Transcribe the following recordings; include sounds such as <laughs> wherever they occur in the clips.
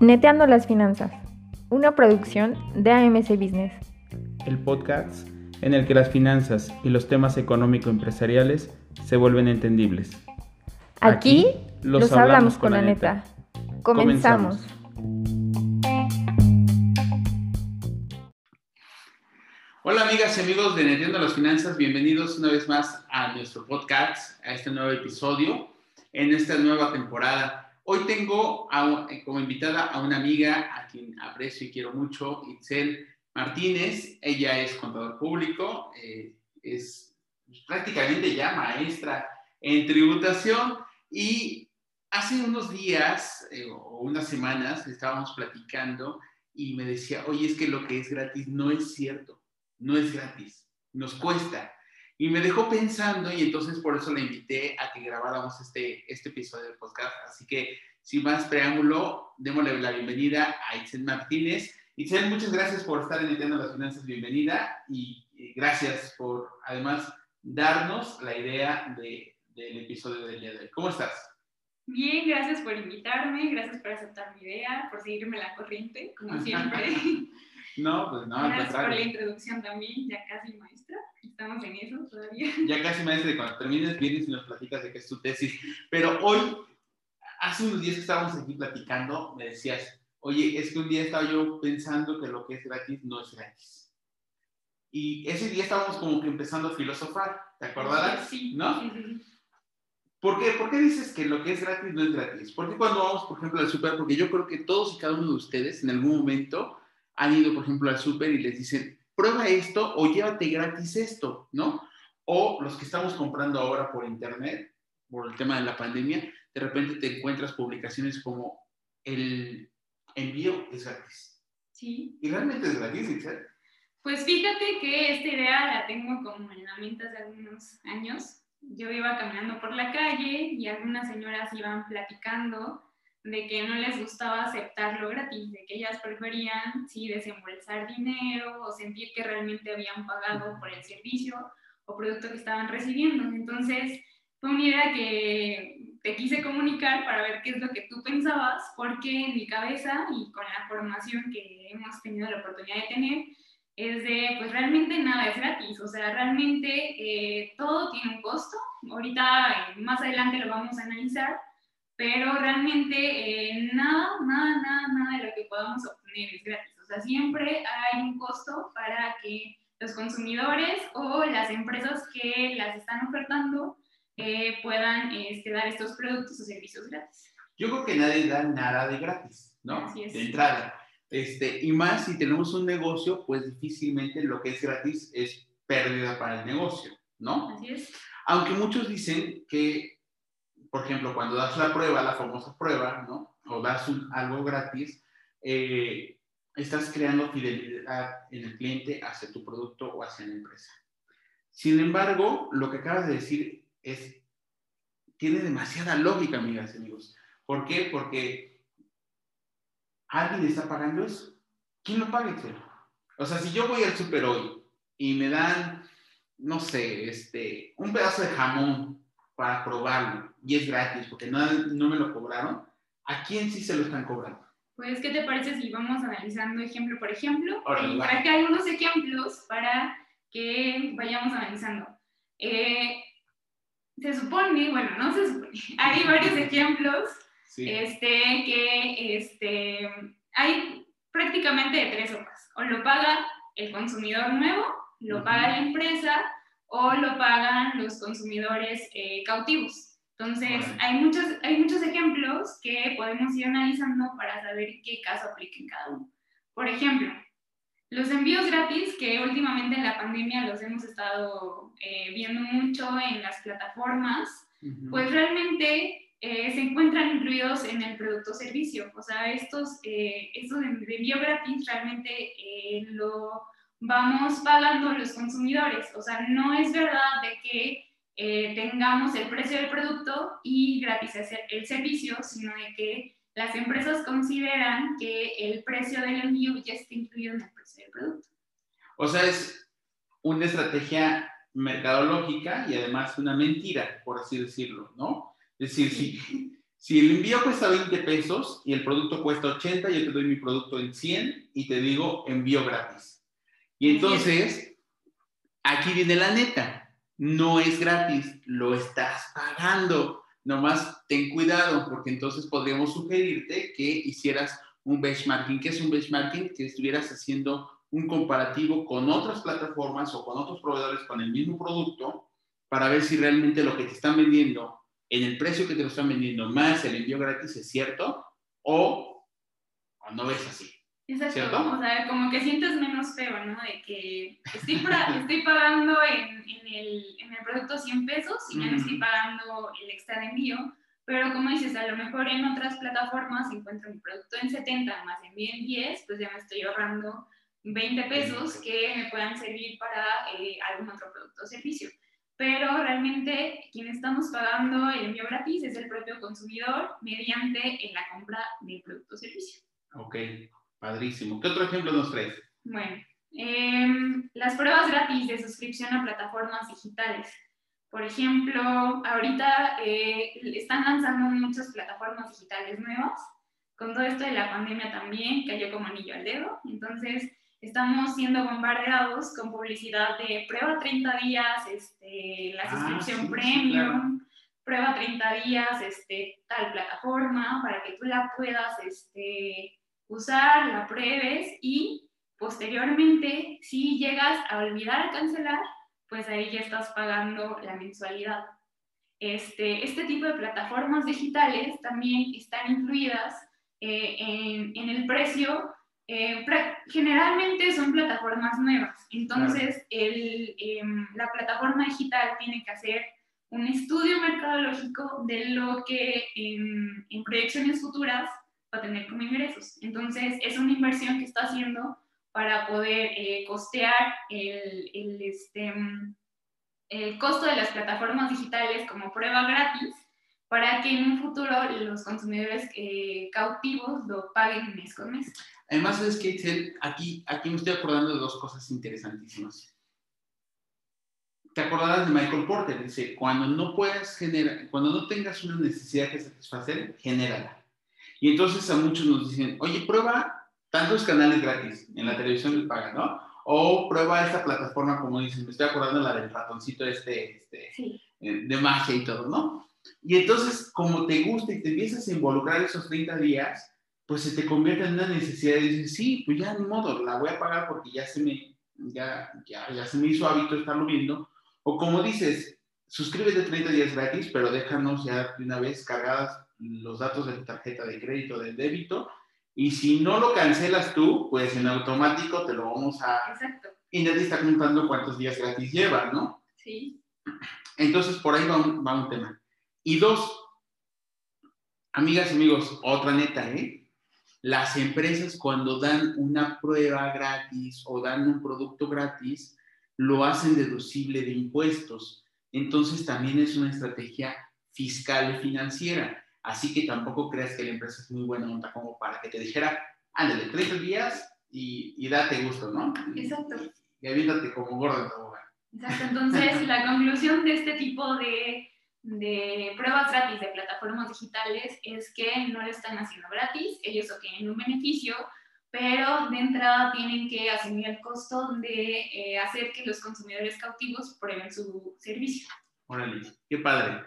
Neteando las finanzas, una producción de AMC Business. El podcast en el que las finanzas y los temas económico-empresariales se vuelven entendibles. Aquí, los, hablamos, con la neta. Comenzamos. Amigas y amigos de Neteando las Finanzas, bienvenidos una vez más a nuestro podcast, a este nuevo episodio, en esta nueva temporada. Hoy tengo como invitada a una amiga a quien aprecio y quiero mucho, Itzel Martínez. Ella es contador público, eh, es prácticamente ya maestra en tributación y hace unos días eh, o unas semanas estábamos platicando y me decía, oye, es que lo que es gratis no es cierto, no es gratis, nos cuesta. Y me dejó pensando y entonces por eso la invité a que grabáramos este, este episodio del podcast. Así que sin más preámbulo, démosle la bienvenida a Itzel Martínez. Itzel, muchas gracias por estar en Nintendo las Finanzas, bienvenida y, gracias por además darnos la idea de, del episodio del día de hoy. ¿Cómo estás? Bien, gracias por invitarme, gracias por aceptar mi idea, por seguirme la corriente, como siempre. <laughs> no, pues no. Gracias por la introducción también, ya casi maestra. Estamos en eso todavía. <laughs> Ya casi maestra, y cuando termines vienes y nos platicas de qué es tu tesis. Pero hoy, hace unos días que estábamos aquí platicando, me decías, oye, es que un día estaba yo pensando que lo que es gratis no es gratis. Y ese día estábamos como que empezando a filosofar, ¿te acordarás? Sí. ¿No? Sí, sí, ¿Por qué? ¿Por qué dices que lo que es gratis no es gratis? ¿Por qué cuando vamos, por ejemplo, al súper? Porque yo creo que todos y cada uno de ustedes en algún momento han ido, por ejemplo, al súper y les dicen, prueba esto o llévate gratis esto, ¿no? O los que estamos comprando ahora por internet, por el tema de la pandemia, de repente te encuentras publicaciones como el envío es gratis. Sí. ¿Y realmente es gratis, Itzel? Pues fíjate que esta idea la tengo como en la mente hace algunos años. Yo iba caminando por la calle y algunas señoras iban platicando de que no les gustaba aceptar lo gratis, de que ellas preferían sí desembolsar dinero o sentir que realmente habían pagado por el servicio o producto que estaban recibiendo. Entonces, fue una idea que te quise comunicar para ver qué es lo que tú pensabas, porque en mi cabeza y con la formación que hemos tenido la oportunidad de tener, es de, pues realmente nada es gratis, o sea, realmente eh, todo tiene un costo. Ahorita, eh, más adelante lo vamos a analizar, pero realmente eh, nada, nada, nada, nada de lo que podamos obtener es gratis. O sea, siempre hay un costo para que los consumidores o las empresas que las están ofertando eh, puedan este, dar estos productos o servicios gratis. Yo creo que nadie da nada de gratis, ¿no? Así es. De entrada. Este, y más si tenemos un negocio, pues difícilmente lo que es gratis es pérdida para el negocio, ¿no? Así es. Aunque muchos dicen que por ejemplo, cuando das la prueba, la famosa prueba, ¿no? O das un, algo gratis, eh, estás creando fidelidad en el cliente hacia tu producto o hacia la empresa. Sin embargo, lo que acabas de decir es, tiene demasiada lógica, amigas y amigos. ¿Por qué? Porque alguien está pagando eso. ¿Quién lo paga, O sea, si yo voy al super hoy y me dan, no sé, este, un pedazo de jamón para probarlo y es gratis porque no, no me lo cobraron, ¿a quién sí se lo están cobrando? Pues, ¿qué te parece si vamos analizando ejemplo por ejemplo? Órale, y va. para que hay unos ejemplos para que vayamos analizando. Eh, se supone, bueno, no se supone, <laughs> hay varios <laughs> ejemplos Sí. este, que este, hay prácticamente de tres sopas. O lo paga el consumidor nuevo, lo Ujú. paga la empresa o lo pagan los consumidores eh, cautivos. Entonces, hay muchos, hay muchos ejemplos que podemos ir analizando para saber qué caso aplica en cada uno. Por ejemplo, los envíos gratis, que últimamente en la pandemia los hemos estado eh, viendo mucho en las plataformas, pues realmente eh, se encuentran incluidos en el producto o servicio. O sea, estos, eh, estos de de envío gratis realmente eh, lo vamos pagando los consumidores. O sea, no es verdad de que eh, tengamos el precio del producto y gratis el ser- el servicio, sino de que las empresas consideran que el precio del envío ya está incluido en el precio del producto. O sea, es una estrategia mercadológica y además una mentira, por así decirlo, ¿no? Es decir, si, si el envío cuesta 20 pesos y el producto cuesta 80, yo te doy mi producto en 100 y te digo envío gratis. Y entonces, aquí viene la neta. No es gratis, lo estás pagando. Nomás ten cuidado, porque entonces podríamos sugerirte que hicieras un benchmarking. ¿Qué es un benchmarking? Que estuvieras haciendo un comparativo con otras plataformas o con otros proveedores con el mismo producto para ver si realmente lo que te están vendiendo en el precio que te lo están vendiendo más el envío gratis es cierto o, no ves así. Exacto. ¿cierto? O sea, como que sientes menos feo, ¿no? De que estoy, <laughs> estoy pagando en, en, el, en, el, producto 100 pesos y ya no estoy pagando el extra de envío, pero como dices, a lo mejor en otras plataformas encuentro mi producto en 70 más envío en 10, pues ya me estoy ahorrando 20 pesos que me puedan servir para eh, algún otro producto o servicio pero realmente quien estamos pagando el envío gratis es el propio consumidor mediante en la compra del producto o servicio. Ok, padrísimo. ¿Qué otro ejemplo nos traes? Bueno, em, las pruebas gratis de suscripción a plataformas digitales. Por ejemplo, ahorita eh, están lanzando muchas plataformas digitales nuevas. Con todo esto de la pandemia también cayó como anillo al dedo. Entonces, estamos siendo bombardeados con publicidad de prueba 30 días, este, la ah, suscripción premium, prueba 30 días, este, tal plataforma, para que tú la puedas este, usar, la pruebes y posteriormente, si llegas a olvidar cancelar, pues ahí ya estás pagando la mensualidad. Este, este tipo de plataformas digitales también están incluidas eh, en, en el precio eh, generalmente son plataformas nuevas, entonces el, em, la plataforma digital tiene que hacer un estudio mercadológico de lo que en, en proyecciones futuras va a tener como ingresos. Entonces es una inversión que está haciendo para poder eh, costear el, el, este, el costo de las plataformas digitales como prueba gratis para que en un futuro los consumidores eh, cautivos lo paguen mes con mes. Además, es que aquí, aquí me estoy acordando de dos cosas interesantísimas. Te acordarás de Michael Porter, dice, cuando no puedas generar, cuando no tengas una necesidad que satisfacer, genérala. Y entonces a muchos nos dicen, oye, prueba tantos canales gratis en la televisión les pagan, ¿no? O prueba esta plataforma, como dicen, me estoy acordando la del ratoncito este, este eh, de magia y todo, ¿no? Y entonces, como te gusta y te empiezas a involucrar esos 30 días, pues se te convierte en una necesidad y dices, sí, pues ya ni modo, la voy a pagar porque ya se me, ya, ya, ya se me hizo hábito estarlo viendo. O como dices, suscríbete 30 días gratis, pero déjanos ya de una vez cargadas los datos de tu tarjeta de crédito, de débito, y si no lo cancelas tú, pues en automático te lo vamos a... Exacto. Y nadie está contando cuántos días gratis lleva, ¿no? Sí. Entonces, por ahí va un, va un tema. Y dos, amigas y amigos, otra neta, ¿eh? Las empresas cuando dan una prueba gratis o dan un producto gratis, lo hacen deducible de impuestos. Entonces también es una estrategia fiscal y financiera. Así que tampoco creas que la empresa es muy buena onda como para que te dijera, ándale, 30 días y, y date gusto, ¿no? Exacto. Y, avítate como gordo en Exacto. Entonces, la conclusión de este tipo de de pruebas gratis de plataformas digitales es que no lo están haciendo gratis, ellos obtienen un beneficio, pero de entrada tienen que asumir el costo de eh, hacer que los consumidores cautivos prueben su servicio. Órale, qué padre.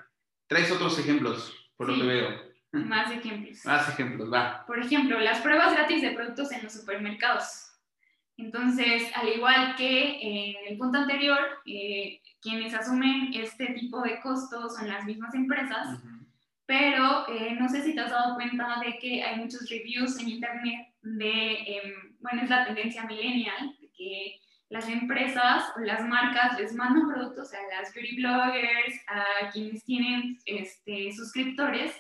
Traes otros ejemplos, por lo que veo. Más ejemplos. Más ejemplos, va. Por ejemplo, las pruebas gratis de productos en los supermercados. Entonces, al igual que en el punto anterior, eh, quienes asumen este tipo de costos son las mismas empresas, pero eh, no sé si te has dado cuenta de que hay muchos reviews en Internet de, em, bueno, es la tendencia millennial, que las empresas o las marcas les mandan productos a las beauty bloggers, a quienes tienen este, suscriptores,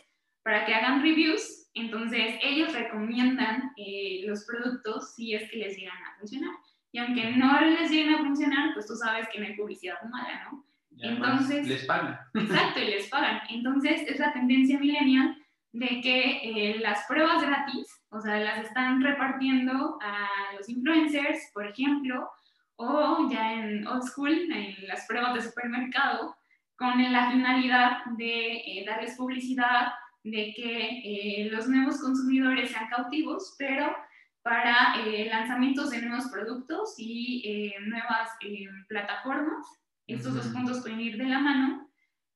para que hagan reviews. Entonces, ellos recomiendan eh, los productos si es que les llegan a funcionar. Y aunque no les lleguen a funcionar, pues tú sabes que no hay publicidad mala, ¿no? Entonces, les pagan. <laughs> Exacto, y les pagan. Entonces, es la tendencia millennial de que eh, las pruebas gratis, o sea, las están repartiendo a los influencers, por ejemplo, o ya en old school, en las pruebas de supermercado, con la finalidad de eh, darles publicidad, de que eh, los nuevos consumidores sean cautivos, pero para eh, lanzamientos de nuevos productos y nuevas plataformas. Estos dos puntos pueden ir de la mano.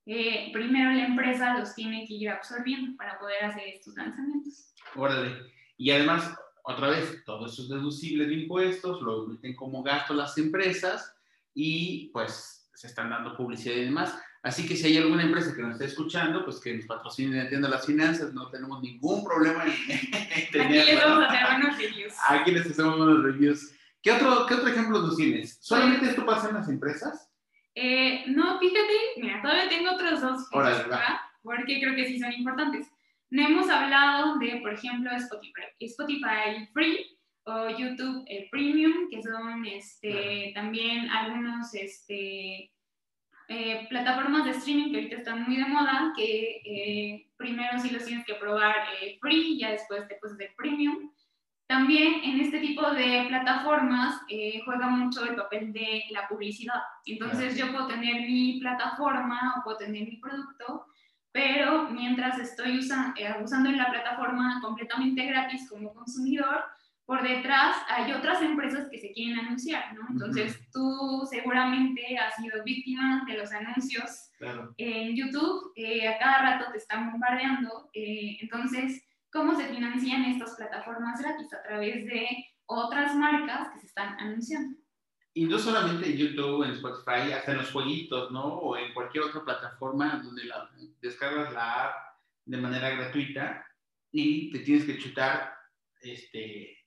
primero la empresa los tiene que ir absorbiendo para poder hacer estos lanzamientos. Órale. Y además, otra vez, todo eso es deducible de impuestos, lo meten como gasto las empresas y pues se están dando publicidad y demás. Así que si hay alguna empresa que nos esté escuchando, pues que nos patrocine y entienda las finanzas, no tenemos ningún problema en, <laughs> tener, Aquí les vamos a hacer buenos reviews. <laughs> Aquí les hacemos buenos reviews. ¿Qué otro, qué otro ejemplo nos tienes? ¿Solamente esto pasa en las empresas? Eh, no, fíjate, mira, todavía tengo otros dos porque creo que sí son importantes. No hemos hablado de, por ejemplo, Spotify, Spotify Free o YouTube eh, Premium, que son este, también algunos este, eh, plataformas de streaming que ahorita están muy de moda, que eh, primero sí los tienes que probar eh, free y ya después te puedes de premium. También en este tipo de plataformas juega mucho el papel de la publicidad. Entonces yo puedo tener mi plataforma o puedo tener mi producto, pero mientras estoy usando en la plataforma completamente gratis como consumidor, por detrás hay otras empresas que se quieren anunciar, ¿no? Entonces, tú seguramente has sido víctima de los anuncios en YouTube, eh, a cada rato te están bombardeando. Eh, entonces, ¿cómo se financian estas plataformas gratis? A través de otras marcas que se están anunciando. Y no solamente en YouTube, en Spotify, hasta en los jueguitos, ¿no? O en cualquier otra plataforma donde la, descargas la app de manera gratuita y te tienes que chutar este,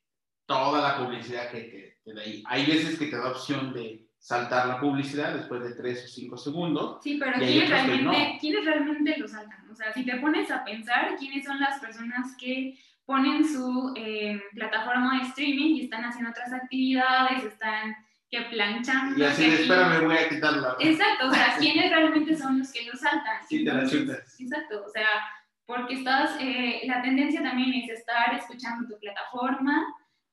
toda la publicidad que te, da ahí. Hay veces que te da opción de saltar la publicidad después de 3 o 5 segundos. Sí, pero ¿quiénes realmente, ¿quiénes realmente lo saltan? O sea, si te pones a pensar quiénes son las personas que ponen su eh, plataforma de streaming y están haciendo otras actividades, están que planchan. Y así, espérame, voy a quitarla. Exacto, o sea, ¿quiénes realmente son los que lo saltan? Sí, te la chutas. Exacto, o sea, porque estás, eh, la tendencia también es estar escuchando tu plataforma,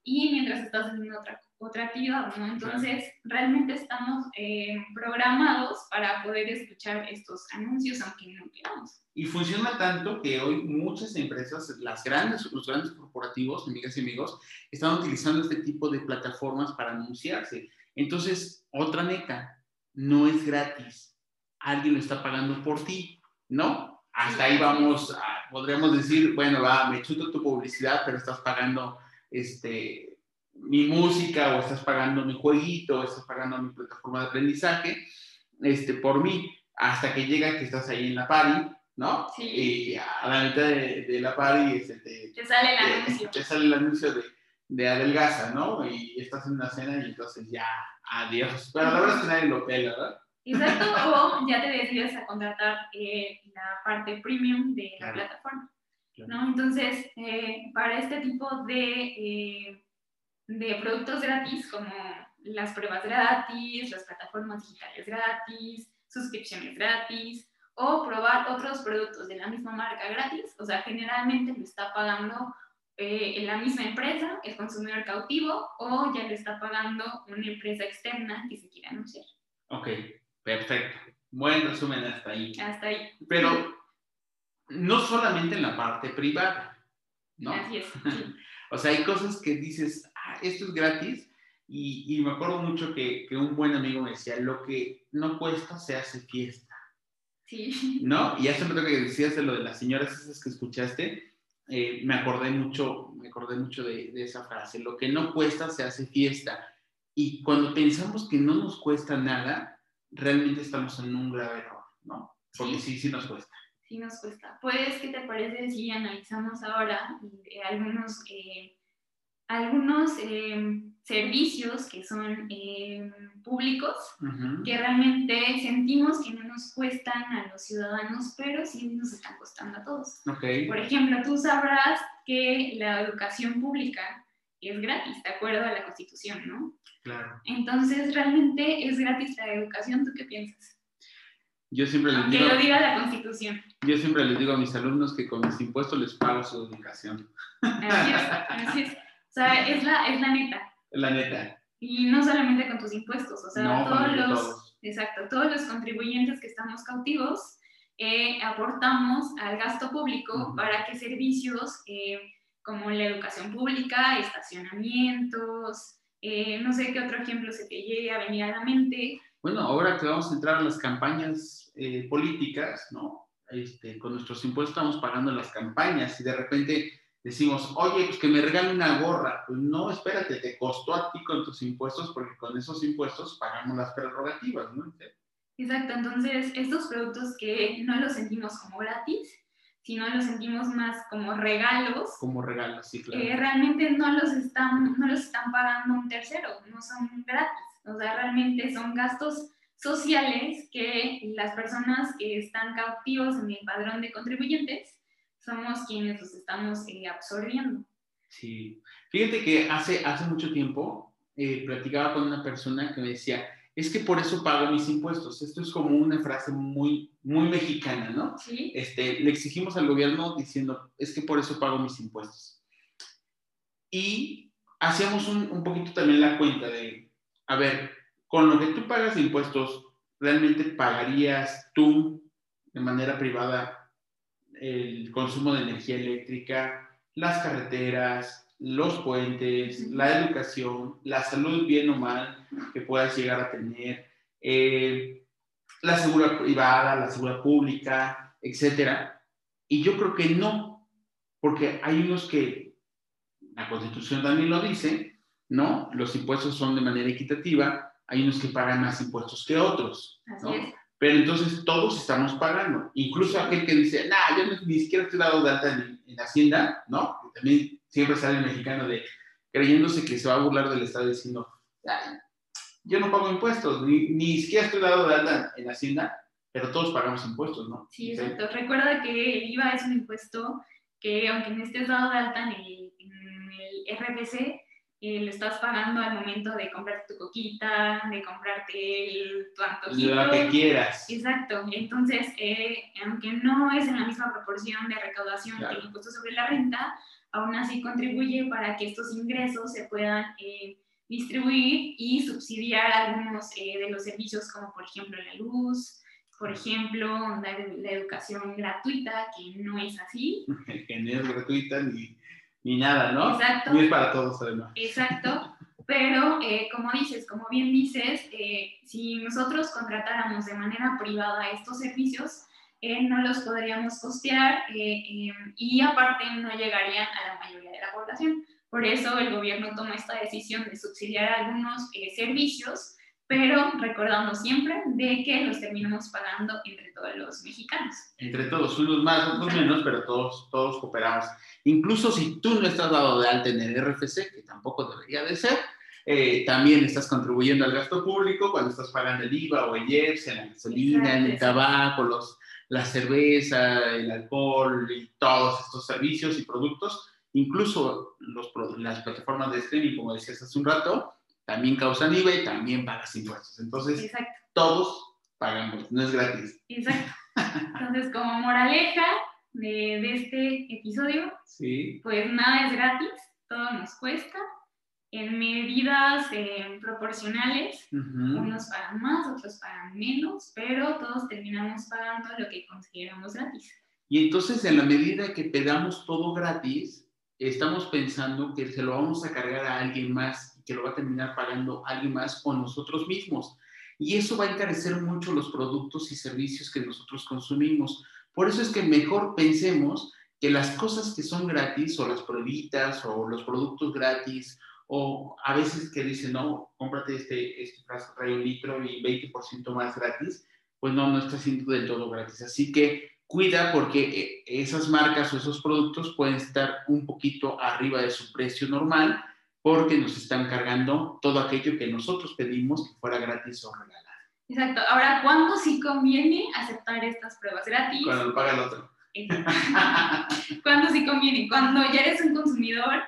y mientras estás haciendo otra, otra actividad, ¿no? Entonces, realmente estamos eh, programados para poder escuchar estos anuncios, aunque no queramos. Y funciona tanto que hoy muchas empresas, las grandes, los grandes corporativos, amigas y amigos, están utilizando este tipo de plataformas para anunciarse. Entonces, otra neta, no es gratis. Alguien lo está pagando por ti, ¿no? Hasta ahí vamos, a, podríamos decir, bueno, va, me chuto tu publicidad, pero estás pagando este, mi música o estás pagando mi jueguito o estás pagando mi plataforma de aprendizaje este, por mí hasta que llega que estás ahí en la party, ¿no? Sí. Y a la mitad de, la party este, te, sale el anuncio. Te, sale el anuncio de, de adelgaza, ¿no? Y estás en una cena y entonces ya, adiós. Pero la verdad es que nadie lo pela, ¿verdad? Exacto, o ya te decides a contratar eh, la parte premium de la plataforma. ¿no? Entonces, eh, para este tipo de, eh, de productos gratis, como las pruebas gratis, las plataformas digitales gratis, suscripciones gratis, o probar otros productos de la misma marca gratis, o sea, generalmente lo está pagando eh, la misma empresa, el consumidor cautivo, o ya le está pagando una empresa externa que se quiere anunciar. Ok, perfecto. Buen resumen hasta ahí. Hasta ahí. Pero no solamente en la parte privada, ¿no? Así es. <laughs> o sea, hay cosas que dices, ah, esto es gratis, y, me acuerdo mucho que, que, un buen amigo me decía, lo que no cuesta se hace fiesta. Sí. ¿No? Y hace un que decías de lo de las señoras esas que escuchaste, eh, me acordé mucho, me acordé mucho de, de, esa frase, lo que no cuesta se hace fiesta. Y cuando pensamos que no nos cuesta nada, realmente estamos en un grave error, ¿no? Porque sí, sí, sí nos cuesta sí nos cuesta. Pues, ¿qué te parece si analizamos ahora eh, algunos, eh, algunos eh, servicios que son públicos, que realmente sentimos que no nos cuestan a los ciudadanos, pero sí nos están costando a todos? Por ejemplo, tú sabrás que la educación pública es gratis, de acuerdo a la Constitución, ¿no? Claro. Entonces, ¿realmente es gratis la educación? ¿Tú qué piensas? Yo siempre les digo, lo diga la Constitución. Yo siempre les digo a mis alumnos que con mis impuestos les pago su educación. Así es, así es. Sea, es la, es la neta. La neta. Y no solamente con tus impuestos, o sea, todos los, Exacto, todos los contribuyentes que estamos cautivos eh, aportamos al gasto público para que servicios eh, como la educación pública, estacionamientos, eh, no sé qué otro ejemplo se te llegue a venir a la mente. Bueno, ahora que vamos a entrar a las campañas políticas, ¿no? Este, con nuestros impuestos estamos pagando las campañas y de repente decimos, oye, pues que me regale una gorra. Pues no, espérate, te costó a ti con tus impuestos porque con esos impuestos pagamos las prerrogativas, ¿no? Exacto, entonces estos productos que no los sentimos como gratis, sino los sentimos más como regalos. Como regalos, sí, claro. Eh, realmente no los, están, no los están pagando un tercero, no son gratis. O sea, realmente son gastos sociales que las personas que están cautivos en el padrón de contribuyentes somos quienes los estamos eh, absorbiendo. Sí, fíjate que hace, hace mucho tiempo eh, platicaba con una persona que me decía, es que por eso pago mis impuestos. Esto es como una frase muy, muy mexicana, ¿no? Sí. Este, le exigimos al gobierno diciendo, es que por eso pago mis impuestos. Y hacíamos un, un poquito también la cuenta de, a ver, con lo que tú pagas de impuestos, ¿realmente pagarías tú de manera privada el consumo de energía eléctrica, las carreteras, los puentes, la educación, la salud bien o mal que puedas llegar a tener, eh, la seguridad privada, la seguridad pública, etcétera. Y yo creo que no, porque hay unos que la Constitución también lo dice, ¿no? Los impuestos son de manera equitativa, hay unos que pagan más impuestos que otros, ¿no? Pero entonces todos estamos pagando. Incluso aquel que dice, nah, yo ni siquiera estoy dado de alta en, en Hacienda, ¿no? Que también siempre sale el mexicano de creyéndose que se va a burlar del Estado diciendo, yo no pago impuestos, ni, ni siquiera estoy dado de alta en Hacienda, pero todos pagamos impuestos, ¿no? Sí, exacto. Recuerda que el IVA es un impuesto que aunque no estés dado de alta en el, en el RBC, eh, lo estás pagando al momento de comprarte tu coquita, de comprarte el, tu antojito. Lo que quieras. Exacto. Entonces, eh, aunque no es en la misma proporción de recaudación que el impuesto sobre la renta, aún así contribuye para que estos ingresos se puedan eh, distribuir y subsidiar algunos de los servicios, como por ejemplo la luz, por ejemplo, la, la educación gratuita, que no es así. <laughs> que no es gratuita ni ni nada, ¿no? Exacto. Ni es para todos, además. Exacto. Pero, eh, como dices, como bien dices, eh, si nosotros contratáramos de manera privada estos servicios, eh, no los podríamos costear y aparte no llegarían a la mayoría de la población. Por eso el gobierno toma esta decisión de subsidiar algunos servicios pero recordando siempre de que los terminamos pagando entre todos los mexicanos. Entre todos, unos más, otros menos, pero todos, todos cooperamos. Incluso si tú no estás dado de alta en el RFC, que tampoco debería de ser, eh, también estás contribuyendo al gasto público cuando estás pagando el IVA o el IEPS, la gasolina, el tabaco, los, la cerveza, el alcohol y todos estos servicios y productos. Incluso los, las plataformas de streaming, como decías hace un rato, también causan IVA y también pagas impuestos. Entonces, todos pagamos, no es gratis. Exacto. <laughs> Entonces, como moraleja de, de este episodio, sí. pues nada es gratis, todo nos cuesta en medidas eh, proporcionales. Unos pagan más, otros pagan menos, pero todos terminamos pagando lo que consideramos gratis. Y entonces, en la medida que te damos todo gratis, estamos pensando que se lo vamos a cargar a alguien más que lo va a terminar pagando alguien más o nosotros mismos. Y eso va a encarecer mucho los productos y servicios que nosotros consumimos. Por eso es que mejor pensemos que las cosas que son gratis o las pruebitas o los productos gratis o a veces que dicen, no, cómprate este, este frasco, trae un litro y 20% más gratis, pues no, no está siendo del todo gratis. Así que cuida porque eh, esas marcas o esos productos pueden estar un poquito arriba de su precio normal porque nos están cargando todo aquello que nosotros pedimos que fuera gratis o regalado. Exacto. Ahora, ¿cuándo sí conviene aceptar estas pruebas gratis? Cuando lo paga el otro. <laughs> ¿Cuándo sí conviene? Cuando ya eres un consumidor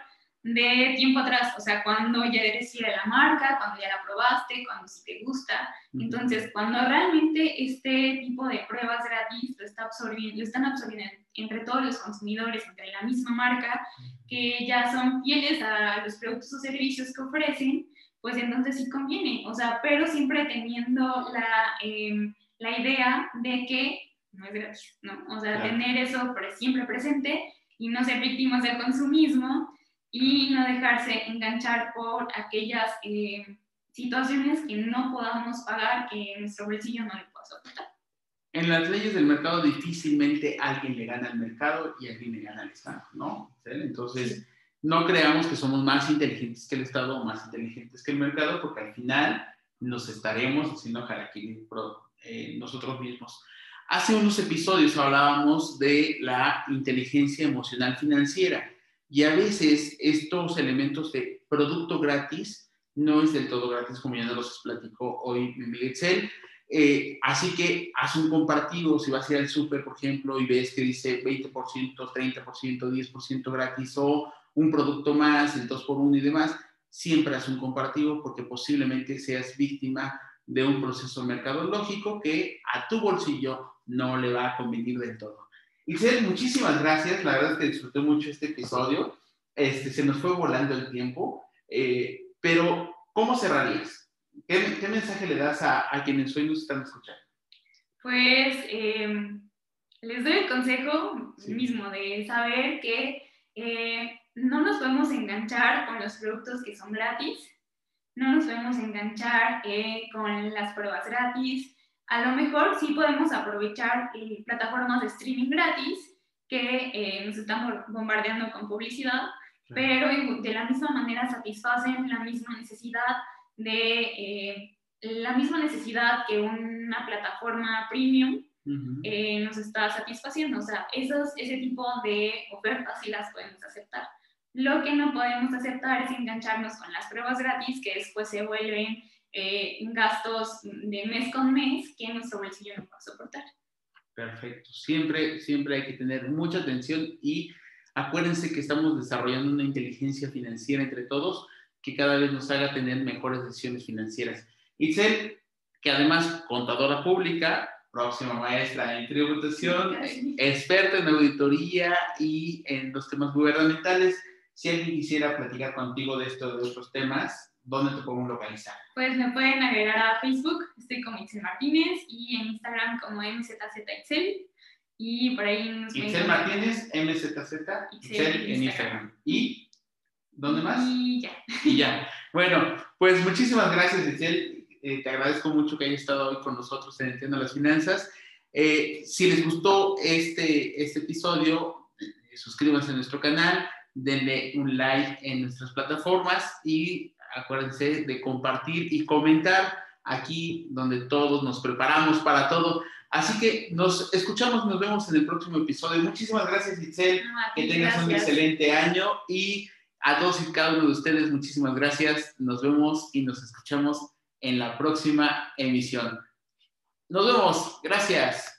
de tiempo atrás, o sea, cuando ya eres la marca, cuando ya la probaste, cuando sí te gusta. Entonces, cuando realmente este tipo de pruebas gratis lo, está absorbiendo, lo están absorbiendo entre todos los consumidores, entre la misma marca, que ya son fieles a los productos o servicios que ofrecen, pues entonces sí conviene, o sea, pero siempre teniendo la, em, la idea de que no es gratis, ¿no? O sea, tener eso siempre presente y no ser víctimas del consumismo y no dejarse enganchar por aquellas eh, situaciones que no podamos pagar, que nuestro bolsillo no le pueda soportar. En las leyes del mercado difícilmente alguien le gana al mercado y alguien le gana al Estado, ¿no? Entonces, no creamos que somos más inteligentes que el Estado o más inteligentes que el mercado, porque al final nos estaremos haciendo harakiri eh, nosotros mismos. Hace unos episodios hablábamos de la inteligencia emocional financiera y a veces estos elementos de producto gratis no es del todo gratis, como ya nos los platicó hoy Miguel Excel. Eh, así que haz un comparativo, si vas a ir al súper, por ejemplo, y ves que dice 20%, 30%, 10% gratis o un producto más, el 2 por 1 y demás, siempre haz un comparativo porque posiblemente seas víctima de un proceso mercadológico que a tu bolsillo no le va a convenir del todo. Isel, muchísimas gracias. La verdad es que disfruté mucho este episodio. Este, se nos fue volando el tiempo. Eh, pero, ¿cómo cerrarías? ¿Qué, mensaje le das a, quienes hoy nos están escuchando? Pues em, les doy el consejo mismo de saber que eh, no nos podemos enganchar con los productos que son gratis, no nos podemos enganchar eh, con las pruebas gratis, a lo mejor sí podemos aprovechar eh, plataformas de streaming gratis que eh, nos están bombardeando con publicidad, pero de la misma manera satisfacen la misma necesidad de eh, la misma necesidad que una plataforma premium nos está satisfaciendo. O sea, esos, ese tipo de ofertas sí las podemos aceptar. Lo que no podemos aceptar es engancharnos con las pruebas gratis que después se vuelven eh, gastos de mes con mes que nuestro bolsillo no puede soportar. Perfecto. Siempre, siempre hay que tener mucha atención y acuérdense que estamos desarrollando una inteligencia financiera entre todos que cada vez nos haga tener mejores decisiones financieras. Itzel, que además contadora pública, próxima maestra en tributación, experta en auditoría y en los temas gubernamentales. Si alguien quisiera platicar contigo de esto, de otros temas, ¿dónde te podemos localizar? Pues me pueden agregar a Facebook, estoy como Itzel Martínez, y en Instagram como MZZ y por ahí nos Itzel Martínez, MZZ, Itzel, en Instagram. ¿Y dónde más? Y ya. Y ya. Bueno, pues muchísimas gracias, Itzel. Eh, te agradezco mucho que hayas estado hoy con nosotros en Entiendo las Finanzas. Eh, si les gustó este, este episodio, eh, suscríbanse a nuestro canal, denle un like en nuestras plataformas y acuérdense de compartir y comentar aquí donde todos nos preparamos para todo. Así que nos escuchamos, nos vemos en el próximo episodio. Muchísimas gracias, Itzel. que tengas un excelente año y a todos y cada uno de ustedes, muchísimas gracias. Nos vemos y nos escuchamos en la próxima emisión. Nos vemos. Gracias.